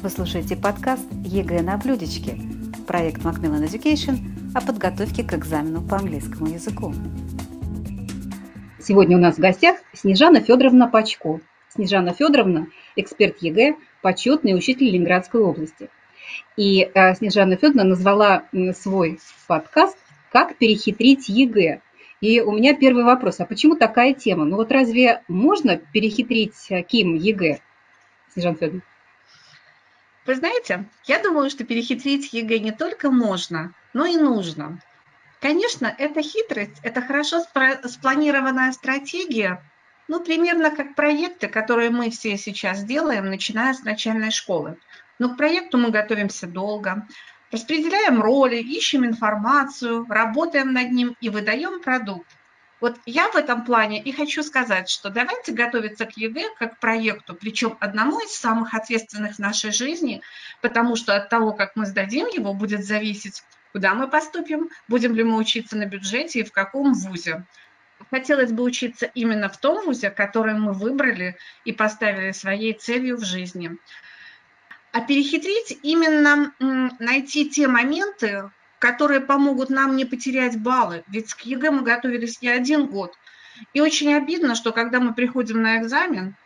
Вы слушаете подкаст ЕГЭ на блюдечке, проект Macmillan Education о подготовке к экзамену по английскому языку. Сегодня у нас в гостях Снежана Федоровна Пачко. Снежана Федоровна – эксперт ЕГЭ, почетный учитель Ленинградской области. И э, Снежана Федоровна назвала свой подкаст «Как перехитрить ЕГЭ». И у меня первый вопрос. А почему такая тема? Ну вот разве можно перехитрить э, Ким ЕГЭ? Снежана Федоровна. Вы знаете, я думаю, что перехитрить ЕГЭ не только можно, но и нужно. Конечно, это хитрость, это хорошо спланированная стратегия, ну, примерно как проекты, которые мы все сейчас делаем, начиная с начальной школы. Но к проекту мы готовимся долго, распределяем роли, ищем информацию, работаем над ним и выдаем продукт. Вот я в этом плане и хочу сказать, что давайте готовиться к ЕГЭ как к проекту, причем одному из самых ответственных в нашей жизни, потому что от того, как мы сдадим его, будет зависеть, куда мы поступим, будем ли мы учиться на бюджете и в каком вузе. Хотелось бы учиться именно в том вузе, который мы выбрали и поставили своей целью в жизни. А перехитрить именно найти те моменты, которые помогут нам не потерять баллы. Ведь к ЕГЭ мы готовились не один год. И очень обидно, что когда мы приходим на экзамен,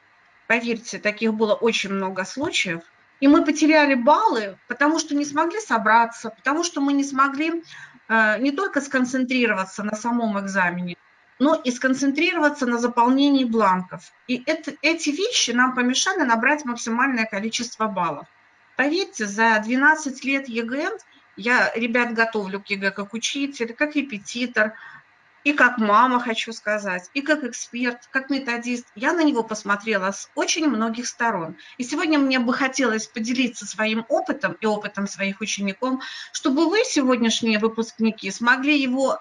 поверьте, таких было очень много случаев, и мы потеряли баллы, потому что не смогли собраться, потому что мы не смогли э, не только сконцентрироваться на самом экзамене, но и сконцентрироваться на заполнении бланков. И это, эти вещи нам помешали набрать максимальное количество баллов. Поверьте, за 12 лет ЕГЭ я ребят готовлю к ЕГЭ как учитель, как репетитор, и как мама, хочу сказать, и как эксперт, как методист. Я на него посмотрела с очень многих сторон. И сегодня мне бы хотелось поделиться своим опытом и опытом своих учеников, чтобы вы, сегодняшние выпускники, смогли его,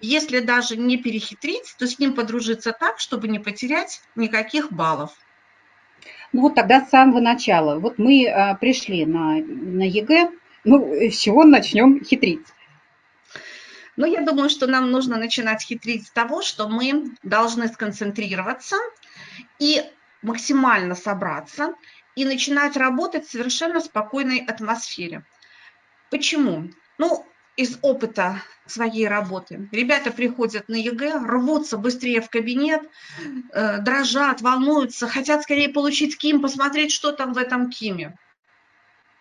если даже не перехитрить, то с ним подружиться так, чтобы не потерять никаких баллов. Ну вот тогда с самого начала. Вот мы а, пришли на, на ЕГЭ, ну, с чего начнем хитрить? Ну, я думаю, что нам нужно начинать хитрить с того, что мы должны сконцентрироваться и максимально собраться и начинать работать в совершенно спокойной атмосфере. Почему? Ну, из опыта своей работы. Ребята приходят на ЕГЭ, рвутся быстрее в кабинет, э, дрожат, волнуются, хотят скорее получить КИМ, посмотреть, что там в этом КИМе.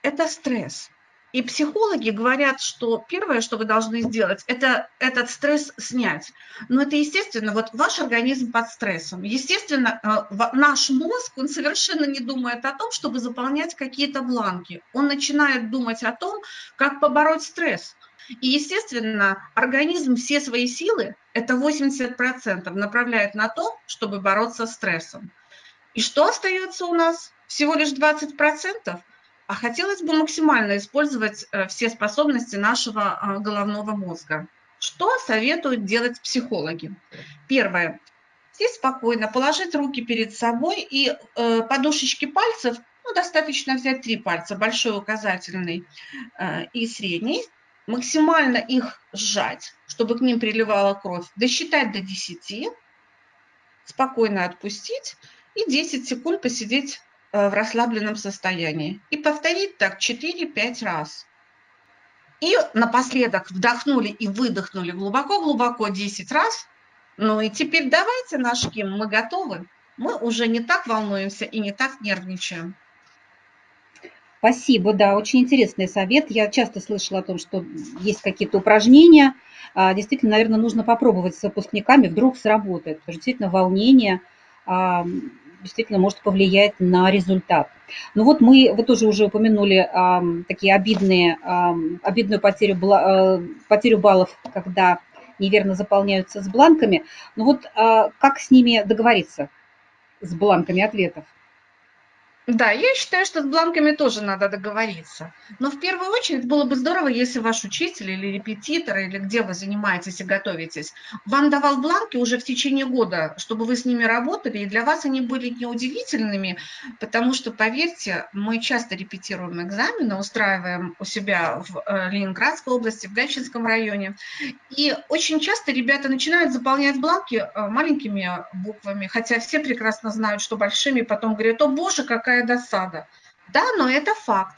Это стресс. И психологи говорят, что первое, что вы должны сделать, это этот стресс снять. Но это естественно, вот ваш организм под стрессом. Естественно, э, наш мозг, он совершенно не думает о том, чтобы заполнять какие-то бланки. Он начинает думать о том, как побороть стресс. И, естественно, организм все свои силы, это 80%, направляет на то, чтобы бороться с стрессом. И что остается у нас? Всего лишь 20%? А хотелось бы максимально использовать э, все способности нашего а, головного мозга. Что советуют делать психологи? Первое. Сесть спокойно, положить руки перед собой и э, подушечки пальцев, ну, достаточно взять три пальца, большой указательный э, и средний, максимально их сжать, чтобы к ним приливала кровь, досчитать до 10, спокойно отпустить и 10 секунд посидеть в расслабленном состоянии. И повторить так 4-5 раз. И напоследок вдохнули и выдохнули глубоко-глубоко 10 раз. Ну и теперь давайте наш Ким, мы готовы. Мы уже не так волнуемся и не так нервничаем. Спасибо, да, очень интересный совет. Я часто слышала о том, что есть какие-то упражнения. А, действительно, наверное, нужно попробовать с выпускниками, вдруг сработает. Потому действительно волнение действительно может повлиять на результат. Ну вот мы, вы тоже уже упомянули э, такие обидные, э, обидную потерю, э, потерю баллов, когда неверно заполняются с бланками. Ну вот э, как с ними договориться, с бланками ответов? Да, я считаю, что с бланками тоже надо договориться. Но в первую очередь было бы здорово, если ваш учитель или репетитор, или где вы занимаетесь и готовитесь, вам давал бланки уже в течение года, чтобы вы с ними работали, и для вас они были неудивительными, потому что, поверьте, мы часто репетируем экзамены, устраиваем у себя в э, Ленинградской области, в Гатчинском районе, и очень часто ребята начинают заполнять бланки э, маленькими буквами, хотя все прекрасно знают, что большими, потом говорят, о боже, какая какая досада. Да, но это факт.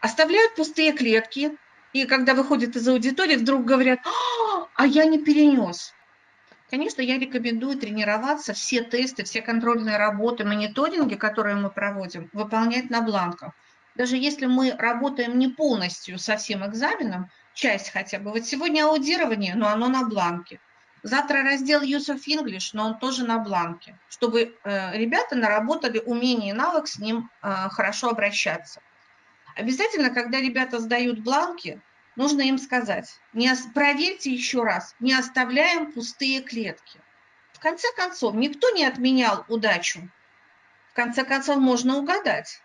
Оставляют пустые клетки, и когда выходят из аудитории, вдруг говорят, а, а я не перенес. Конечно, я рекомендую тренироваться, все тесты, все контрольные работы, мониторинги, которые мы проводим, выполнять на бланках. Даже если мы работаем не полностью со всем экзаменом, часть хотя бы. Вот сегодня аудирование, но оно на бланке. Завтра раздел Use of English, но он тоже на бланке, чтобы э, ребята наработали умение и навык с ним э, хорошо обращаться. Обязательно, когда ребята сдают бланки, нужно им сказать, не, проверьте еще раз, не оставляем пустые клетки. В конце концов, никто не отменял удачу. В конце концов, можно угадать.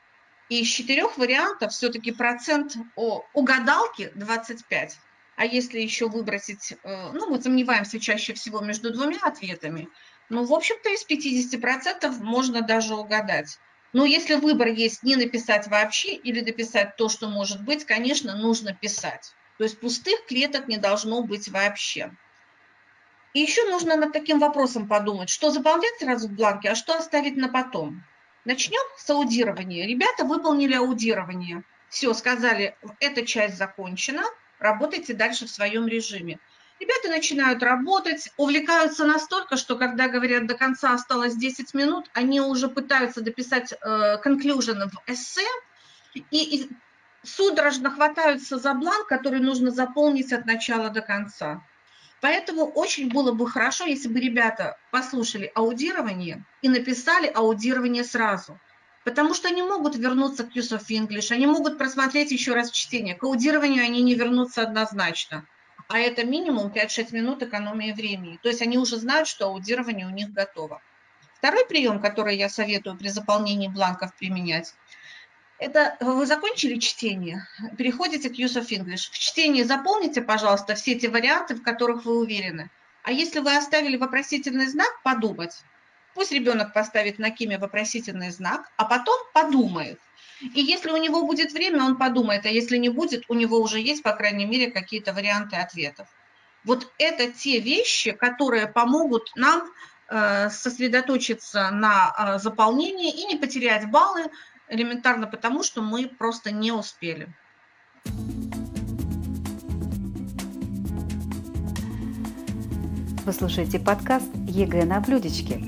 И из четырех вариантов все-таки процент о угадалки 25. А если еще выбросить, э, ну, мы сомневаемся чаще всего между двумя ответами, ну, в общем-то, из 50% можно даже угадать. Но если выбор есть не написать вообще или написать то, что может быть, конечно, нужно писать. То есть пустых клеток не должно быть вообще. И еще нужно над таким вопросом подумать, что заполнять сразу в бланке, а что оставить на потом. Начнем с аудирования. Ребята выполнили аудирование. Все, сказали, эта часть закончена, работайте дальше в своем режиме. Ребята начинают работать, увлекаются настолько, что когда говорят до конца осталось 10 минут, они уже пытаются дописать э, conclusion в эссе, и, и судорожно хватаются за бланк, который нужно заполнить от начала до конца. Поэтому очень было бы хорошо, если бы ребята послушали аудирование и написали аудирование сразу. Потому что они могут вернуться к Use of English, они могут просмотреть еще раз чтение. К аудированию они не вернутся однозначно. А это минимум 5-6 минут экономии времени. То есть они уже знают, что аудирование у них готово. Второй прием, который я советую при заполнении бланков применять – это вы закончили чтение, переходите к Use of English. В чтении заполните, пожалуйста, все те варианты, в которых вы уверены. А если вы оставили вопросительный знак, подумать. Пусть ребенок поставит на Киме вопросительный знак, а потом подумает. И если у него будет время, он подумает, а если не будет, у него уже есть, по крайней мере, какие-то варианты ответов. Вот это те вещи, которые помогут нам э, сосредоточиться на э, заполнении и не потерять баллы, элементарно потому, что мы просто не успели. Вы слушаете подкаст ЕГЭ на блюдечке,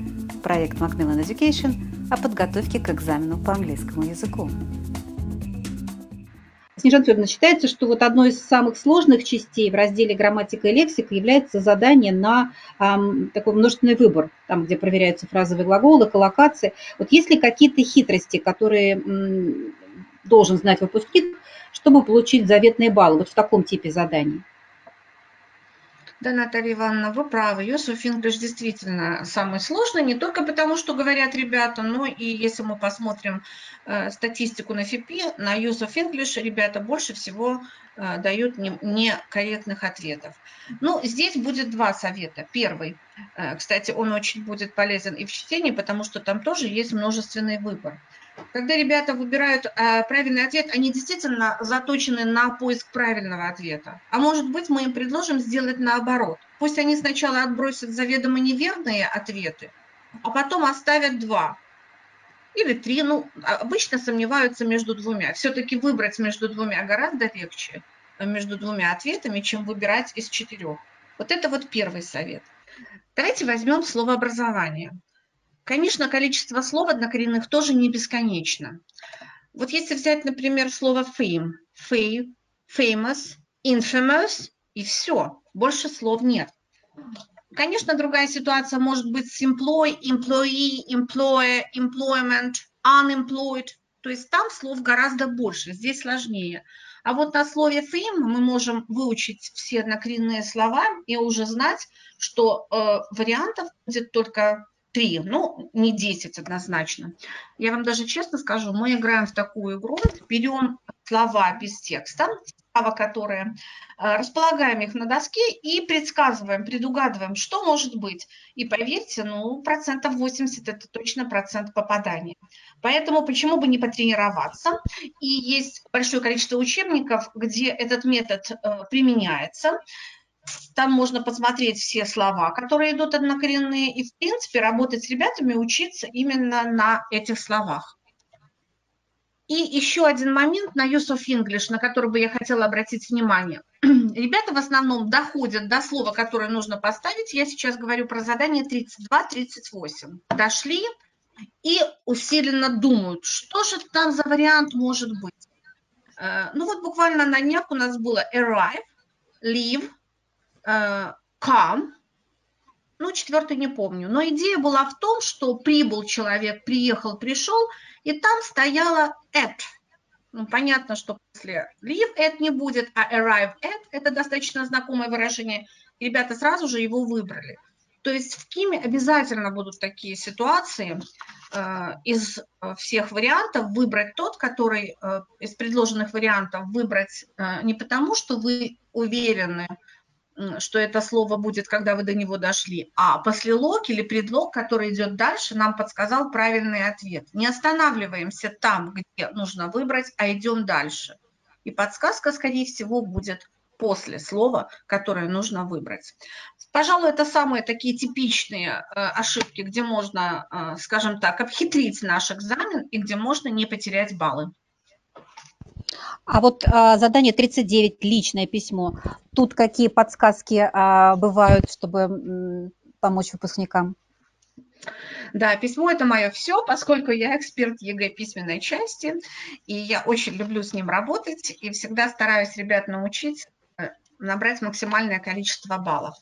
проект Macmillan Education о подготовке к экзамену по английскому языку. Снежана Федоровна, считается, что вот одной из самых сложных частей в разделе грамматика и лексика является задание на эм, такой множественный выбор, там, где проверяются фразовые глаголы, коллокации. Вот есть ли какие-то хитрости, которые м, должен знать выпускник, чтобы получить заветные баллы вот в таком типе заданий? Да, Наталья Ивановна, вы правы. Юсуф English действительно самый сложный, не только потому, что говорят ребята, но и если мы посмотрим э, статистику на ФИПИ, на Юсуф English ребята больше всего э, дают некорректных не ответов. Ну, здесь будет два совета. Первый, э, кстати, он очень будет полезен и в чтении, потому что там тоже есть множественный выбор. Когда ребята выбирают э, правильный ответ, они действительно заточены на поиск правильного ответа. А может быть, мы им предложим сделать наоборот. Пусть они сначала отбросят заведомо неверные ответы, а потом оставят два или три. Ну, обычно сомневаются между двумя. Все-таки выбрать между двумя гораздо легче, э, между двумя ответами, чем выбирать из четырех. Вот это вот первый совет. Давайте возьмем слово образование. Конечно, количество слов однокоренных тоже не бесконечно. Вот если взять, например, слово fame, fame, famous, infamous и все, больше слов нет. Конечно, другая ситуация может быть с employee, employee, employer, employment, unemployed. То есть там слов гораздо больше, здесь сложнее. А вот на слове fame мы можем выучить все однокоренные слова и уже знать, что э, вариантов будет только три, ну, не 10 однозначно. Я вам даже честно скажу, мы играем в такую игру, берем слова без текста, слова, которые э, располагаем их на доске и предсказываем, предугадываем, что может быть. И поверьте, ну, процентов 80 – это точно процент попадания. Поэтому почему бы не потренироваться? И есть большое количество учебников, где этот метод э, применяется. Там можно посмотреть все слова, которые идут однокоренные, и, в принципе, работать с ребятами, учиться именно на этих словах. И еще один момент на use of English, на который бы я хотела обратить внимание. Ребята в основном доходят до слова, которое нужно поставить. Я сейчас говорю про задание 32-38. Дошли и усиленно думают, что же там за вариант может быть. Э, ну вот буквально на днях у нас было arrive, leave, э, come, ну, четвертый не помню. Но идея была в том, что прибыл человек, приехал, пришел, и там стояла at. Ну, понятно, что после leave at не будет, а arrive at – это достаточно знакомое выражение. Ребята сразу же его выбрали. То есть в Киме обязательно будут такие ситуации. Э, из всех вариантов выбрать тот, который э, из предложенных вариантов выбрать э, не потому, что вы уверены, что это слово будет, когда вы до него дошли, а послелог или предлог, который идет дальше, нам подсказал правильный ответ. Не останавливаемся там, где нужно выбрать, а идем дальше. И подсказка, скорее всего, будет после слова, которое нужно выбрать. Пожалуй, это самые такие типичные э, ошибки, где можно, э, скажем так, обхитрить наш экзамен и где можно не потерять баллы. А вот а, задание 39, личное письмо. Тут какие подсказки а, бывают, чтобы помочь выпускникам? Да, письмо – это мое все, поскольку я эксперт ЕГЭ письменной части, и я очень люблю с ним работать, и всегда стараюсь ребят научить э, набрать максимальное количество баллов.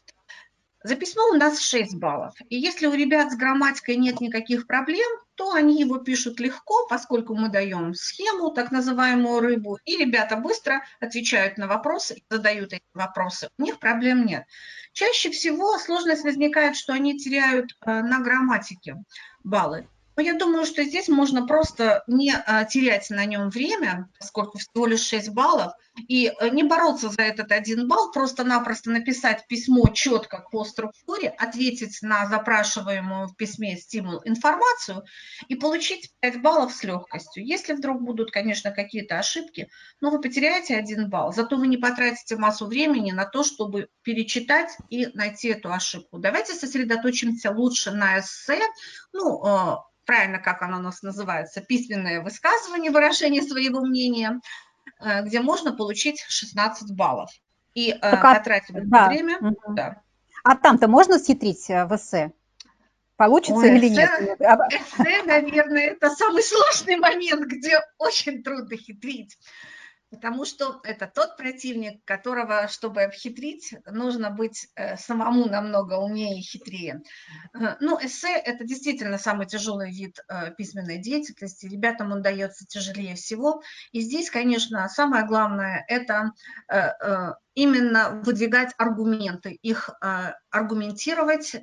За письмо у нас 6 баллов. И если у ребят с грамматикой нет никаких проблем, то они его пишут легко, поскольку мы даем схему, так называемую рыбу, и ребята быстро отвечают на вопросы задают эти вопросы. У них проблем нет. Чаще всего сложность возникает, что они теряют э, на грамматике баллы. Но я думаю, что здесь можно просто не а, терять на нем время, поскольку всего лишь 6 баллов, и э, не бороться за этот один балл, просто-напросто написать письмо четко по структуре, ответить на запрашиваемую в письме стимул информацию и получить 5 баллов с легкостью. Если вдруг будут, конечно, какие-то ошибки, но вы потеряете один балл, зато вы не потратите массу времени на то, чтобы перечитать и найти эту ошибку. Давайте сосредоточимся лучше на эссе, ну, э, правильно, как оно у нас называется, письменное высказывание, выражение своего мнения, э, где можно получить 16 баллов. И э, так, а потратив да. время... Угу. Да. А там-то можно схитрить э, в эссе? Получится Ой, или эссе, нет? Эссе, наверное, это самый сложный момент, где очень трудно хитрить потому что это тот противник, которого, чтобы обхитрить, нужно быть э, самому намного умнее и хитрее. Э, ну, эссе – это действительно самый тяжелый вид э, письменной деятельности, ребятам он дается тяжелее всего. И здесь, конечно, самое главное – это именно выдвигать аргументы, их аргументировать,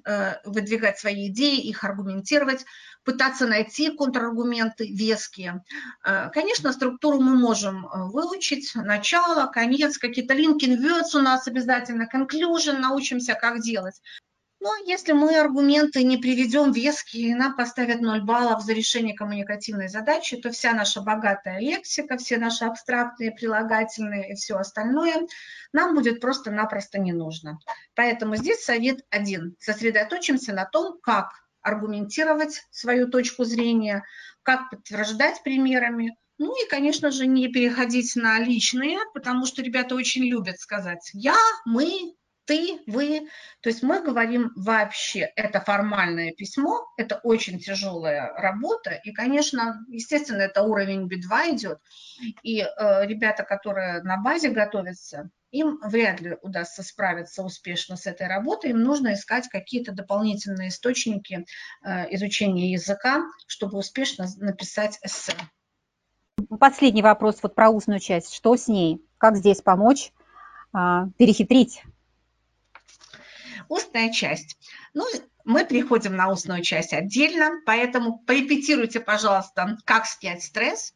выдвигать свои идеи, их аргументировать, пытаться найти контраргументы веские. Э, конечно, структуру мы можем выучить, начало, конец, какие-то linking words у нас обязательно, conclusion, научимся, как делать. Но если мы аргументы не приведем веские, нам поставят 0 баллов за решение коммуникативной задачи, то вся наша богатая лексика, все наши абстрактные, прилагательные и все остальное нам будет просто-напросто не нужно. Поэтому здесь совет один. Сосредоточимся на том, как аргументировать свою точку зрения, как подтверждать примерами, ну и, конечно же, не переходить на личные, потому что ребята очень любят сказать «я», «мы», ты, вы. То есть мы говорим вообще, это формальное письмо, это очень тяжелая работа, и, конечно, естественно, это уровень B2 идет, и э, ребята, которые на базе готовятся, им вряд ли удастся справиться успешно с этой работой, им нужно искать какие-то дополнительные источники э, изучения языка, чтобы успешно написать эссе. Последний вопрос вот про устную часть. Что с ней? Как здесь помочь, а, перехитрить устная часть. Ну, мы переходим на устную часть отдельно, поэтому порепетируйте, пожалуйста, как снять стресс.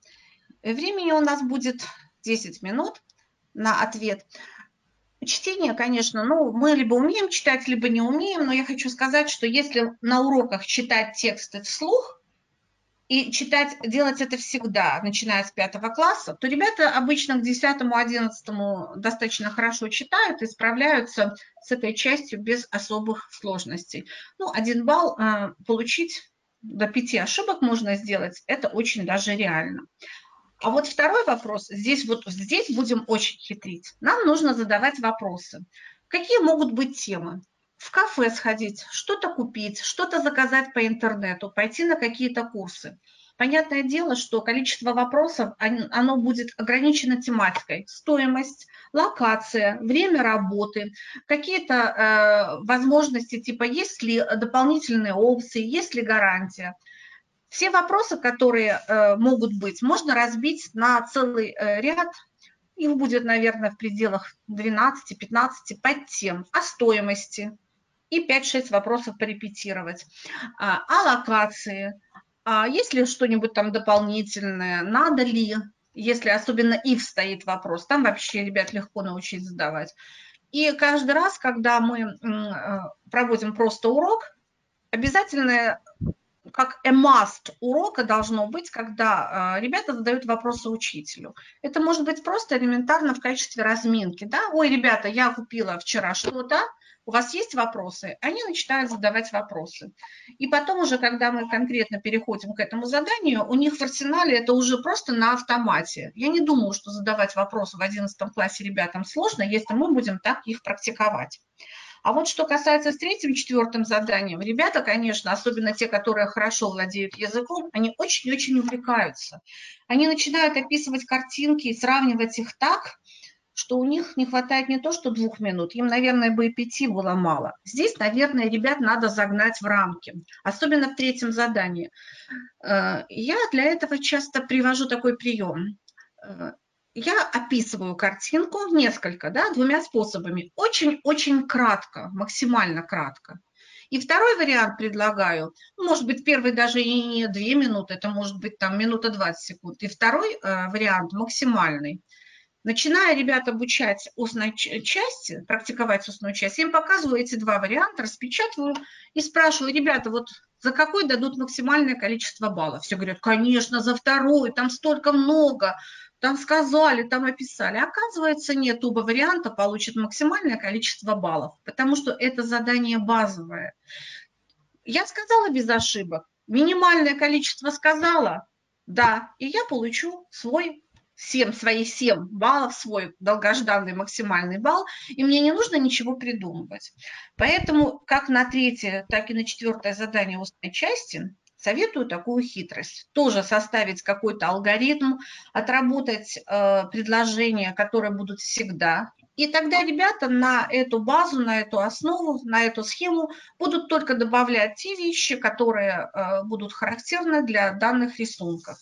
Времени у нас будет 10 минут на ответ. Чтение, конечно, ну, мы либо умеем читать, либо не умеем, но я хочу сказать, что если на уроках читать тексты вслух, и читать, делать это всегда, начиная с пятого класса, то ребята обычно к десятому, одиннадцатому достаточно хорошо читают и справляются с этой частью без особых сложностей. Ну, один балл э, получить, до пяти ошибок можно сделать, это очень даже реально. А вот второй вопрос, здесь вот здесь будем очень хитрить. Нам нужно задавать вопросы. Какие могут быть темы? В кафе сходить, что-то купить, что-то заказать по интернету, пойти на какие-то курсы. Понятное дело, что количество вопросов, оно будет ограничено тематикой. Стоимость, локация, время работы, какие-то э, возможности, типа есть ли дополнительные опции, есть ли гарантия. Все вопросы, которые э, могут быть, можно разбить на целый э, ряд. Их будет, наверное, в пределах 12-15 подтем о стоимости и 5-6 вопросов порепетировать. А, локации, а есть ли что-нибудь там дополнительное, надо ли, если особенно if стоит вопрос, там вообще ребят легко научить задавать. И каждый раз, когда мы э, проводим просто урок, обязательно как a must урока должно быть, когда э, ребята задают вопросы учителю. Это может быть просто элементарно в качестве разминки. Да? Ой, ребята, я купила вчера что-то, у вас есть вопросы? Они начинают задавать вопросы. И потом уже, когда мы конкретно переходим к этому заданию, у них в арсенале это уже просто на автомате. Я не думаю, что задавать вопросы в 11 классе ребятам сложно, если мы будем так их практиковать. А вот что касается с третьим, четвертым заданием, ребята, конечно, особенно те, которые хорошо владеют языком, они очень-очень увлекаются. Они начинают описывать картинки и сравнивать их так, что у них не хватает не то, что двух минут, им, наверное, бы и пяти было мало. Здесь, наверное, ребят надо загнать в рамки, особенно в третьем задании. Э, я для этого часто привожу такой прием. Э, я описываю картинку несколько, да, двумя способами. Очень-очень кратко, максимально кратко. И второй вариант предлагаю, может быть, первый даже и не две минуты, это может быть там минута 20 секунд. И второй э, вариант максимальный. Начиная ребят обучать устной части, практиковать устную часть, я им показываю эти два варианта, распечатываю и спрашиваю, ребята, вот за какой дадут максимальное количество баллов? Все говорят, конечно, за второй, там столько много там сказали, там описали. Оказывается, нет, оба варианта получат максимальное количество баллов, потому что это задание базовое. Я сказала без ошибок. Минимальное количество сказала, да, и я получу свой 7, свои 7 баллов, свой долгожданный максимальный балл, и мне не нужно ничего придумывать. Поэтому как на третье, так и на четвертое задание устной части Советую такую хитрость. Тоже составить какой-то алгоритм, отработать э, предложения, которые будут всегда. И тогда ребята на эту базу, на эту основу, на эту схему будут только добавлять те вещи, которые э, будут характерны для данных рисунков.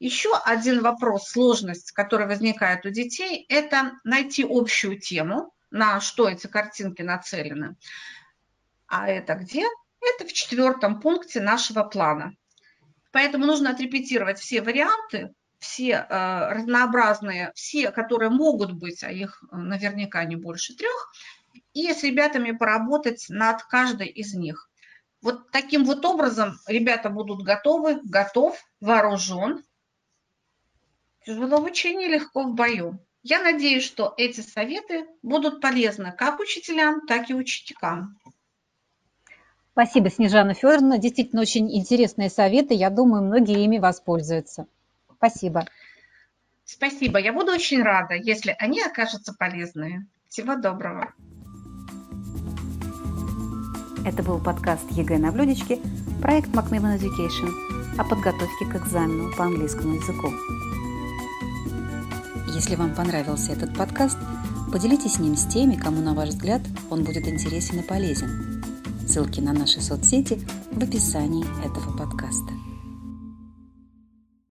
Еще один вопрос, сложность, которая возникает у детей, это найти общую тему, на что эти картинки нацелены. А это где? Это в четвертом пункте нашего плана. Поэтому нужно отрепетировать все варианты, все э, разнообразные, все, которые могут быть, а их э, наверняка не больше трех, и с ребятами поработать над каждой из них. Вот таким вот образом ребята будут готовы, готов, вооружен. Тяжело в учении, легко в бою. Я надеюсь, что эти советы будут полезны как учителям, так и ученикам. Спасибо, Снежана Федоровна. Действительно, очень интересные советы. Я думаю, многие ими воспользуются. Спасибо. Спасибо. Я буду очень рада, если они окажутся полезными. Всего доброго. Это был подкаст ЕГЭ на блюдечке, проект Macmillan Education о подготовке к экзамену по английскому языку. Если вам понравился этот подкаст, поделитесь ним с теми, кому, на ваш взгляд, он будет интересен и полезен – Ссылки на наши соцсети в описании этого подкаста.